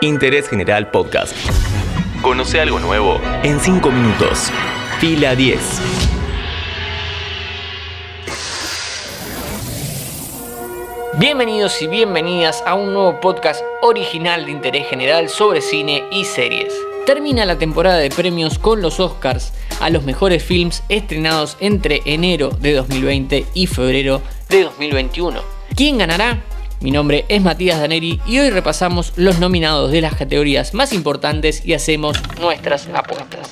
Interés General Podcast. Conoce algo nuevo en 5 minutos. Fila 10. Bienvenidos y bienvenidas a un nuevo podcast original de interés general sobre cine y series. Termina la temporada de premios con los Oscars a los mejores films estrenados entre enero de 2020 y febrero de 2021. ¿Quién ganará? Mi nombre es Matías Daneri y hoy repasamos los nominados de las categorías más importantes y hacemos nuestras apuestas.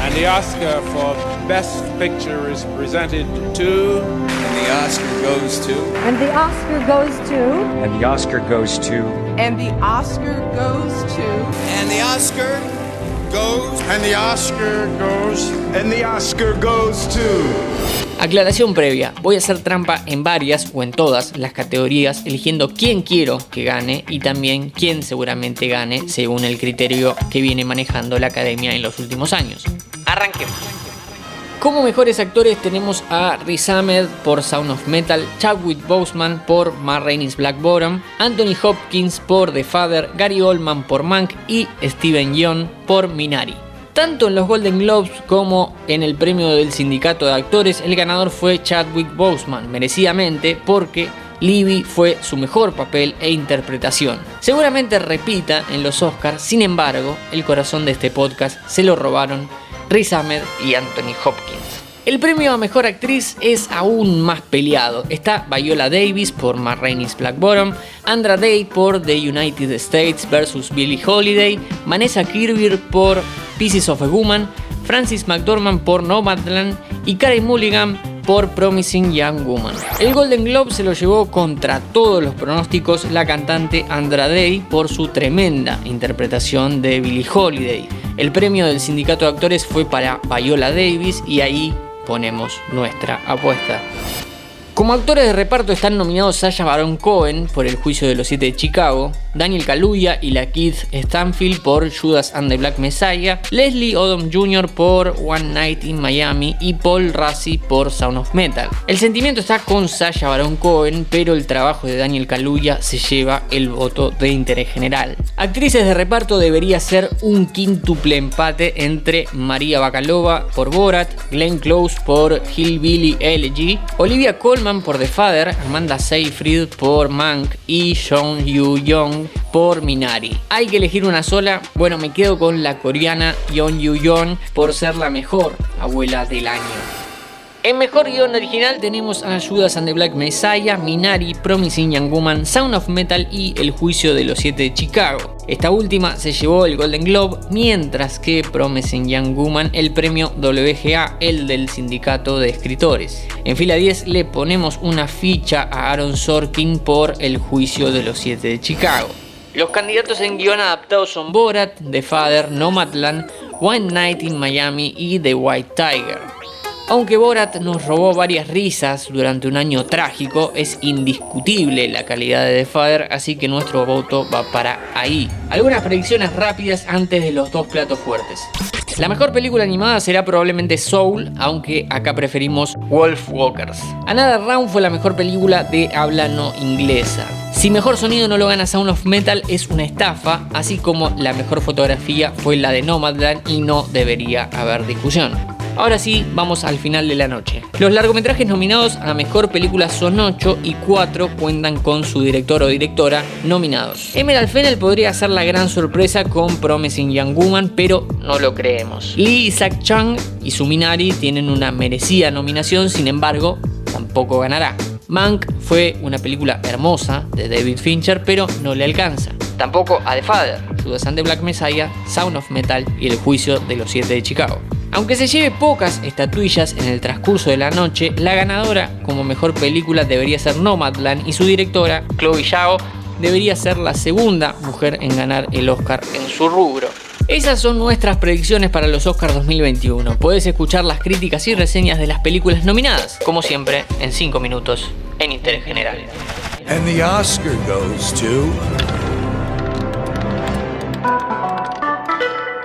And the Oscar for Best Picture is presented to. And the Oscar goes to. And the Oscar goes to. And the Oscar goes to. And the Oscar goes to. And the Oscar goes. And the Oscar goes. And the Oscar goes to. Aclaración previa, voy a hacer trampa en varias o en todas las categorías eligiendo quién quiero que gane y también quién seguramente gane según el criterio que viene manejando la academia en los últimos años. Arranquemos. Como mejores actores tenemos a Riz Ahmed por Sound of Metal, Chadwick Boseman por Ma Rainey's Black Bottom, Anthony Hopkins por The Father, Gary Oldman por Mank y Steven Yeun por Minari. Tanto en los Golden Globes como en el premio del sindicato de actores, el ganador fue Chadwick Boseman, merecidamente porque Libby fue su mejor papel e interpretación. Seguramente repita en los Oscars, sin embargo, el corazón de este podcast se lo robaron Riz Ahmed y Anthony Hopkins. El premio a mejor actriz es aún más peleado. Está Viola Davis por Ma Rainey's Black Bottom, Andra Day por The United States vs. Billie Holiday, Vanessa Kirby por Pieces of a Woman, Francis McDormand por Nomadland y Karen Mulligan por Promising Young Woman. El Golden Globe se lo llevó contra todos los pronósticos la cantante Andra Day por su tremenda interpretación de Billie Holiday. El premio del sindicato de actores fue para Viola Davis y ahí ponemos nuestra apuesta. Como actores de reparto están nominados Sasha Baron Cohen por El juicio de los siete de Chicago, Daniel Kaluuya y la Keith Stanfield por Judas and the Black Messiah, Leslie Odom Jr. por One Night in Miami y Paul Rassi por Sound of Metal. El sentimiento está con Sasha Baron Cohen, pero el trabajo de Daniel Kaluuya se lleva el voto de interés general. Actrices de reparto debería ser un quíntuple empate entre María Bacalova por Borat, Glenn Close por Hillbilly Elegy, Olivia Colman por The Father, Amanda Seyfried por Mank y Sean Yu Young por Minari. Hay que elegir una sola, bueno me quedo con la coreana Yeon Yu Young por ser la mejor abuela del año. En mejor guion original tenemos a Judas the Black Messiah, Minari, Promising Young Woman, Sound of Metal y El Juicio de los Siete de Chicago. Esta última se llevó el Golden Globe, mientras que Promising Young Woman el premio WGA, el del Sindicato de Escritores. En fila 10 le ponemos una ficha a Aaron Sorkin por El Juicio de los Siete de Chicago. Los candidatos en guion adaptados son Borat, The Father, Nomadland, One Night in Miami y The White Tiger. Aunque Borat nos robó varias risas durante un año trágico, es indiscutible la calidad de The Father, así que nuestro voto va para ahí. Algunas predicciones rápidas antes de los dos platos fuertes. La mejor película animada será probablemente Soul, aunque acá preferimos Wolf Walkers. Another Round fue la mejor película de habla no inglesa. Si mejor sonido no lo gana Sound of Metal es una estafa, así como la mejor fotografía fue la de Nomadland y no debería haber discusión. Ahora sí, vamos al final de la noche. Los largometrajes nominados a mejor película son 8 y 4 cuentan con su director o directora nominados. Emerald Fennel podría ser la gran sorpresa con Promising Young Woman, pero no lo creemos. Lee Isaac Chung y su Minari tienen una merecida nominación, sin embargo, tampoco ganará. Mank fue una película hermosa de David Fincher, pero no le alcanza. Tampoco a The Father, Judas and Black Messiah, Sound of Metal y El Juicio de los Siete de Chicago. Aunque se lleve pocas estatuillas en el transcurso de la noche, la ganadora como mejor película debería ser Nomadland y su directora, Chloe Zhao, debería ser la segunda mujer en ganar el Oscar en su rubro. Esas son nuestras predicciones para los Oscars 2021. Puedes escuchar las críticas y reseñas de las películas nominadas, como siempre, en 5 minutos en Interés General.